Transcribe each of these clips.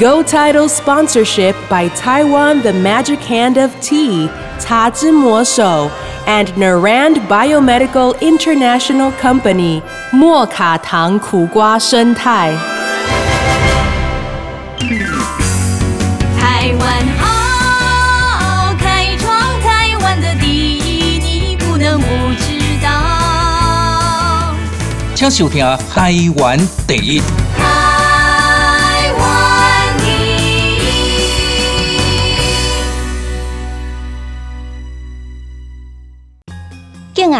Go Title sponsorship by Taiwan The Magic Hand of Tea, Ta Zhi Mo Shou, and Narand Biomedical International Company, 莫卡糖苦瓜生态。台湾好，开创台湾的第一，你不能不知道。请收听台湾第一。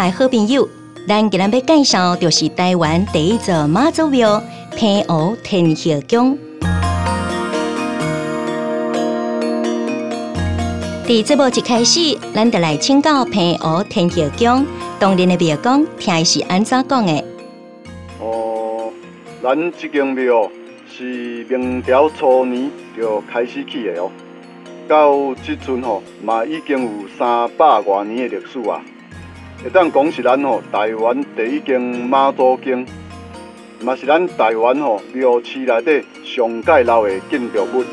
敬爱好朋友，咱今日要介绍就是台湾第一座妈祖庙平湖天后宫。伫节目一开始，咱就来请教平湖天后宫当年的庙公，听是安怎讲的？哦，咱即间庙是明朝初年就开始起的哦，到即阵吼嘛已经有三百多年的历史啊。会当讲是咱吼台湾第一间妈祖经，嘛是咱台湾吼庙市内底上盖老的建筑物。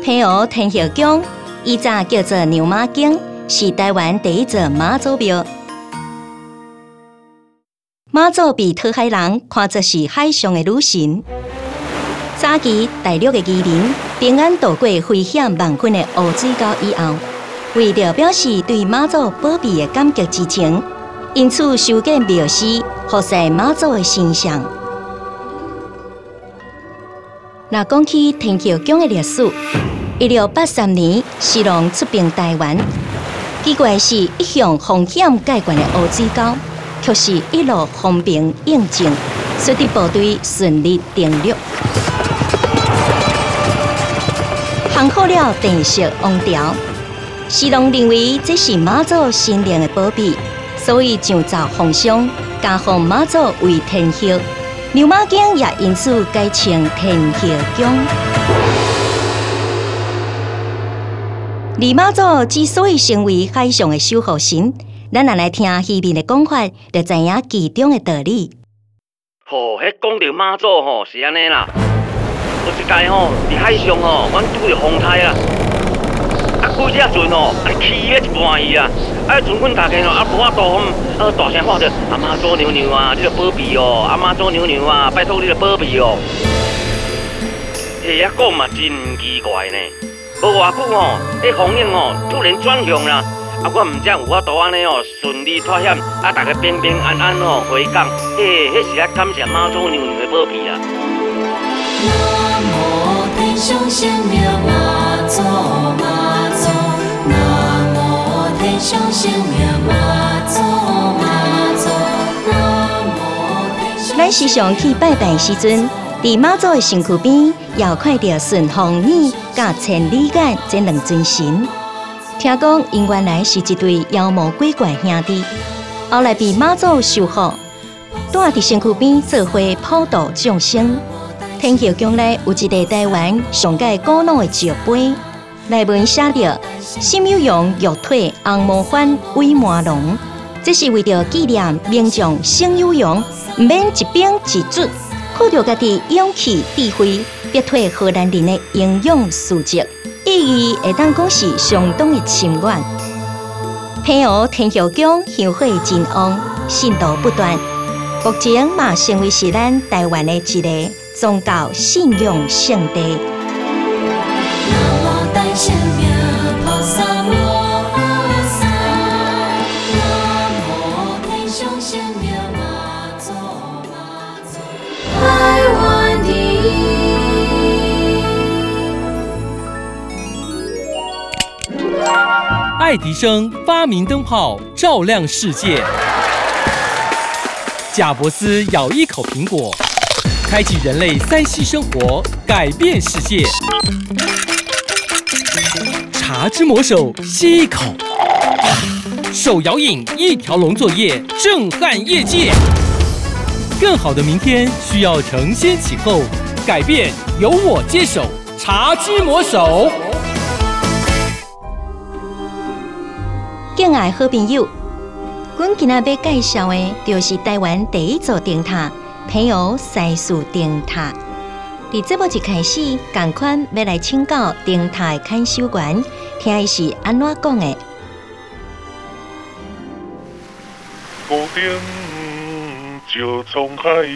平湖天后宫以早叫做牛马宫，是台湾第一座妈祖庙。妈祖被讨海人看作是海上的女神。早期大陆的渔民平安渡过危险万分的乌水沟以后，为了表示对妈祖保庇的感激之情，因此修建庙寺，复晒妈祖的形象。若讲起天桥宫的历史，一六八三年，西隆出兵台湾，奇怪是，一向风险介悬的乌水沟，却是一路风平应静，使得部队顺利登陆。行好了电视王朝，西隆认为这是妈祖神灵的保庇，所以上造奉上，加封妈祖为天后。牛马宫也因此改称天后宫。李妈祖之所以成为海上的守护神，咱若来听戏面的讲法，就知影其中的道理。吼，迄讲到妈祖吼是安尼啦，有一届吼伫海上吼，阮拄着风台啦，啊几只船吼，啊起咧一半伊啊，啊船阮大家吼啊无法度吼，啊大声喊着阿妈做娘娘啊，你着保庇哦，阿妈做娘娘啊，拜托你着保庇哦。嘿，遐讲嘛真奇怪呢，无偌久哦，迄风影哦突然转向啦。啊，我毋知有法度安尼哦，顺利脱险，啊，大家平平安安哦回港，嘿，迄是啊感谢妈祖娘娘的保庇啊。南无天上圣庙妈祖妈，上圣庙妈祖妈祖，南无。咱时常去拜拜时阵，伫妈祖的身躯边，要看到顺风耳甲千里眼这两尊神。听讲，因原来是一对妖魔鬼怪兄弟，后来被妈祖收服，住伫身躯边做伙普渡众生。天后宫内有一个台湾上界古老的石碑，内文写着“心有用玉腿红毛番威满龙”，这是为着纪念名将心有用，毋免一兵一卒，靠着家己勇气智慧，逼退荷兰人的英勇事迹。意义会当讲是相当的深远。平湖天后宫香火真旺，信道不断，目前嘛成为是咱台湾的一个宗教信仰圣地。爱迪生发明灯泡，照亮世界。贾伯斯咬一口苹果，开启人类三息生活，改变世界。茶之魔手，吸一口，手摇饮一条龙作业，震撼业界。更好的明天需要承先启后，改变由我接手。茶之魔手，敬爱好朋友，阮今仔要介绍的，就是台湾第一座灯塔——平湖西树灯塔。伫节目一开始，赶快要来请教灯塔的看守员，听伊是安怎讲的。孤灯照沧海，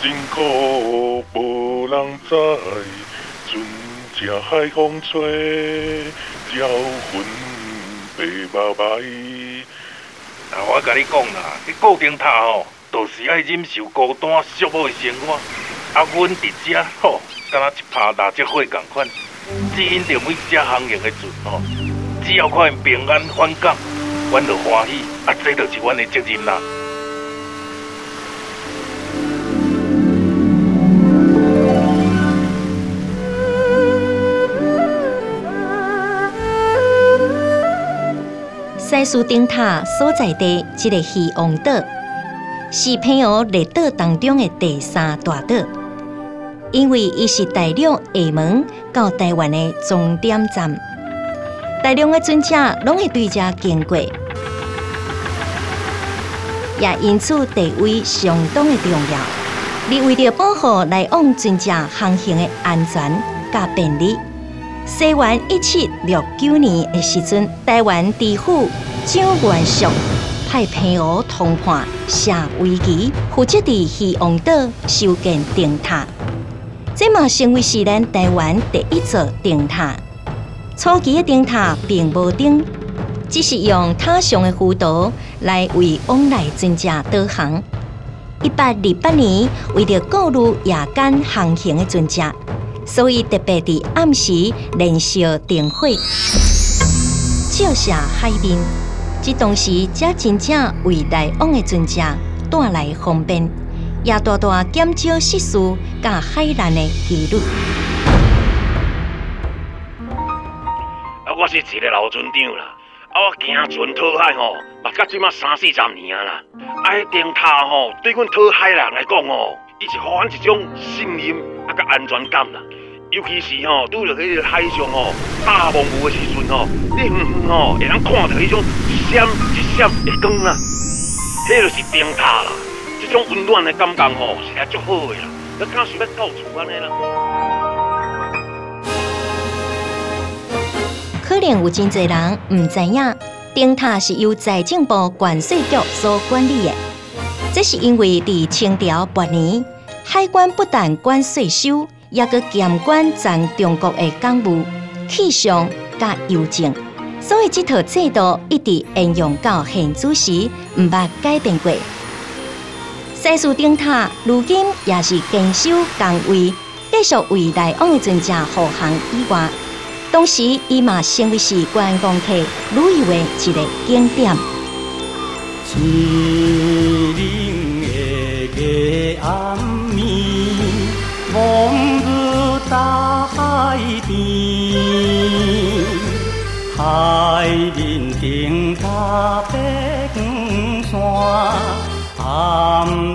辛苦无人知。船只海风吹，鸟魂爸爸伊。啊，我甲你讲啦，去固定塔吼，就是爱忍受孤单寂寞的生活。啊，阮伫遮吼，敢若一拍打即火共款，只因着每只航行的船吼，只要看因平安返港，阮就欢喜。啊，这就是阮的责任啦。西树灯塔所在地，即个希望岛，是平湖列岛当中的第三大岛。因为伊是大陆厦门到台湾的终点站，大量的船只拢会对遮经过，也因此地位相当的重要。你为了保护来往船只航行的安全甲便利。西元一七六九年的时阵，台湾知府蒋元硕派平湖通判下围棋，负责伫希望岛修建灯塔。这嘛成为是咱台湾第一座灯塔。初期的灯塔并无灯，只是用塔上的浮道来为往来船只导航。一八二八年，为了鼓励夜间航行的船只。所以特别伫暗时燃烧灯火，照射海面。这当时才真正为来往的船只带来方便，也大大减少失事甲海难的几率。啊，我是一个老船长啦，啊，我行船讨海吼，嘛到即马三四十年啊啦。啊，迄灯塔吼，对阮讨海人来讲哦，伊是互阮一种信任啊甲安全感啦。尤其是吼，拄着迄个海上吼大雾雾的时阵吼，你远远吼会通看到迄种一闪一闪的光啊，迄就是灯塔啦。这种温暖的感觉吼，实在足好的啦。你敢想要到厝安尼啦？可能有真侪人毋知影，灯塔是由财政部关税局所管理的。这是因为伫清朝末年，海关不但管税收。也阁监管全中国的港务、气象甲邮政，所以这套制度一直沿用到现主时，毋捌改变过。西树灯塔如今也是坚守岗位，继续为来往的船只护航以外，同时伊嘛成为是观光客旅游的一个景点。大海边，海面顶塔白光山，暗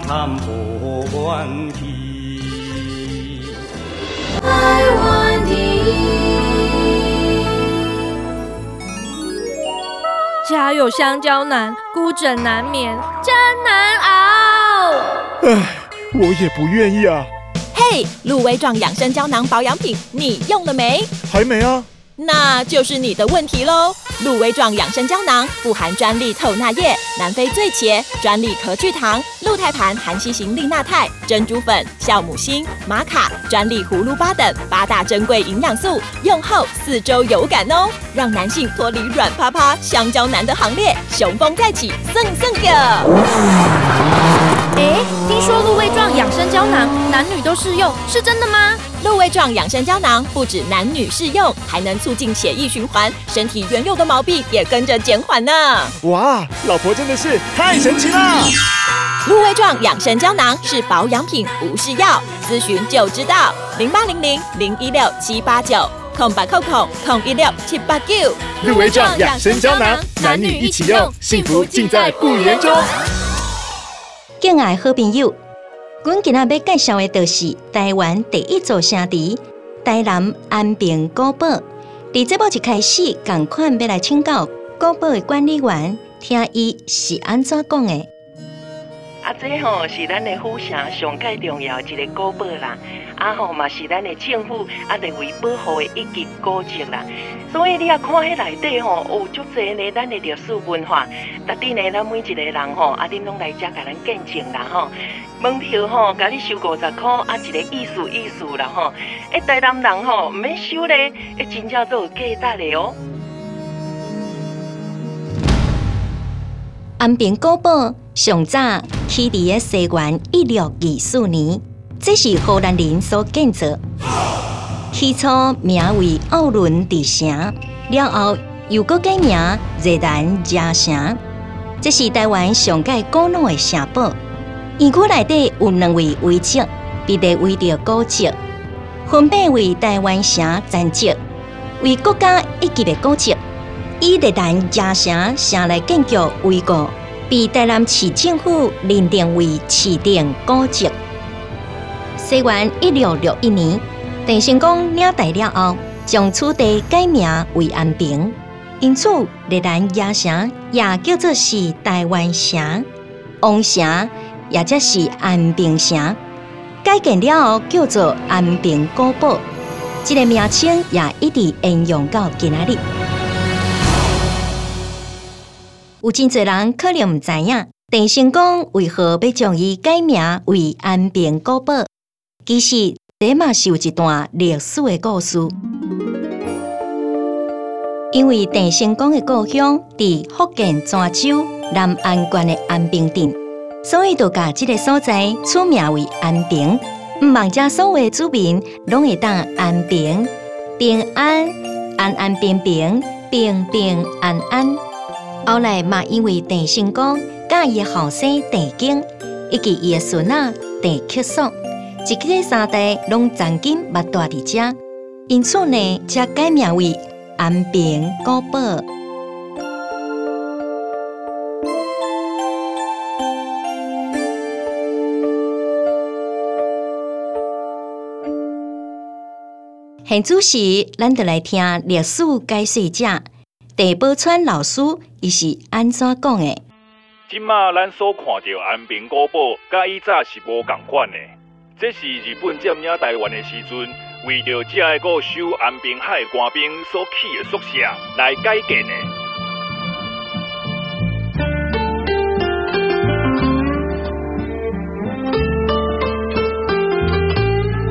淡无边际。台湾的家有香蕉难，孤枕难眠，真难熬。唉，我也不愿意啊。嘿，鹿威壮养生胶囊保养品，你用了没？还没啊，那就是你的问题喽。鹿威壮养生胶囊富含专利透钠液、南非醉茄、专利壳聚糖、鹿胎盘含硒型利钠肽、珍珠粉、酵母锌、玛卡、专利葫芦巴等八大珍贵营养素，用后四周有感哦，让男性脱离软趴趴香蕉男的行列，雄风再起，蹭蹭的。哎，男女都适用，是真的吗？鹿胃状养生胶囊不止男女适用，还能促进血液循环，身体原有的毛病也跟着减缓呢。哇，老婆真的是太神奇了！鹿胃状养生胶囊是保养品，不是药，咨询就知道。零八零零零一六七八九空白扣扣空一六七八九。鹿胃状养生胶囊，男女一起用，幸福尽在不言中。敬爱好朋友，阮今仔要介绍的就是台湾第一座城池——台南安平古堡。伫这部一开始，共款要来请教古堡的管理员，听伊是安怎讲的。啊，这吼是咱的府城上界重要的一个古堡啦，啊吼嘛是咱的政府啊认为保护的一级古迹啦。所以你啊看迄内底吼，有足侪呢咱的历史文化，特地呢咱每一个人吼，啊恁拢来遮甲咱见证啦吼。门票吼，甲你收五十箍，啊一个意思意思啦吼。诶，台南人吼，毋免收咧，诶真正都有价值的哦。安平古堡上早起伫个西元一六二四年，这是荷兰人所建造。起初名为奥伦之城，了后又搁改名热兰加城。这是台湾上界古老的城堡。园区内底有两位遗迹，被列为着古迹，分别为台湾城战迹，为国家一级的古迹。以热兰加城城内建筑为故，被台南市政府认定为市定古迹。西元一六六一年，郑成功领代了后，将此地改名为安平，因此热兰加城也叫做是台湾城。王城也则是安平城，改建了后叫做安平古堡，这个名称也一直沿用到今仔日。有真侪人可能毋知影，郑成功为何要将伊改名为安平古堡？其实，这嘛是有一段历史的故事。因为郑成功的故乡伫福建泉州南安县的安平镇，所以就把这个所在取名为安平。毋望遮所有的居民拢会当安平、平安、安安平平、平平安安。后来嘛，因为郑成功甲伊的后生郑经以及伊的孙仔郑克爽，一家三代拢曾经捌住伫遮，因此呢，才改名为安平古堡。现主时，咱就来听历史解说者郑宝川老师，伊是安怎讲的？即马咱所看到安平古堡，甲以早是无共款的。这是日本占领台湾的时阵，为着遮个个守安平海官兵所起的宿舍来改建的。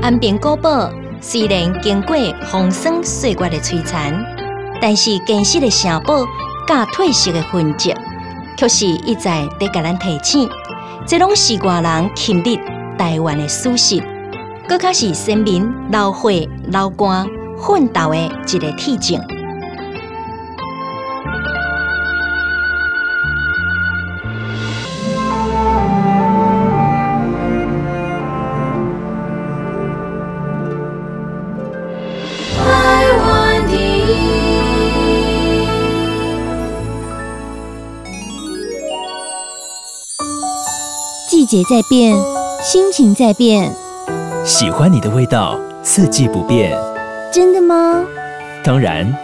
安平古堡虽然经过风霜岁月的摧残，但是近视的城堡甲褪色的痕迹，却是一再在甲咱提醒，这拢是外人侵入台湾的事实，搁较是先民流血流汗奋斗的一个体证。季节在变，心情在变，喜欢你的味道，四季不变。真的吗？当然，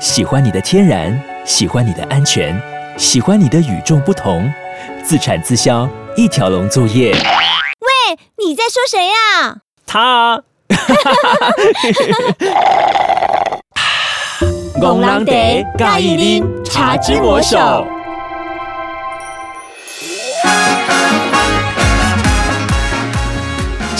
喜欢你的天然，喜欢你的安全，喜欢你的与众不同，自产自销，一条龙作业。喂，你在说谁呀、他啊，戆人茶介意啉茶之魔手。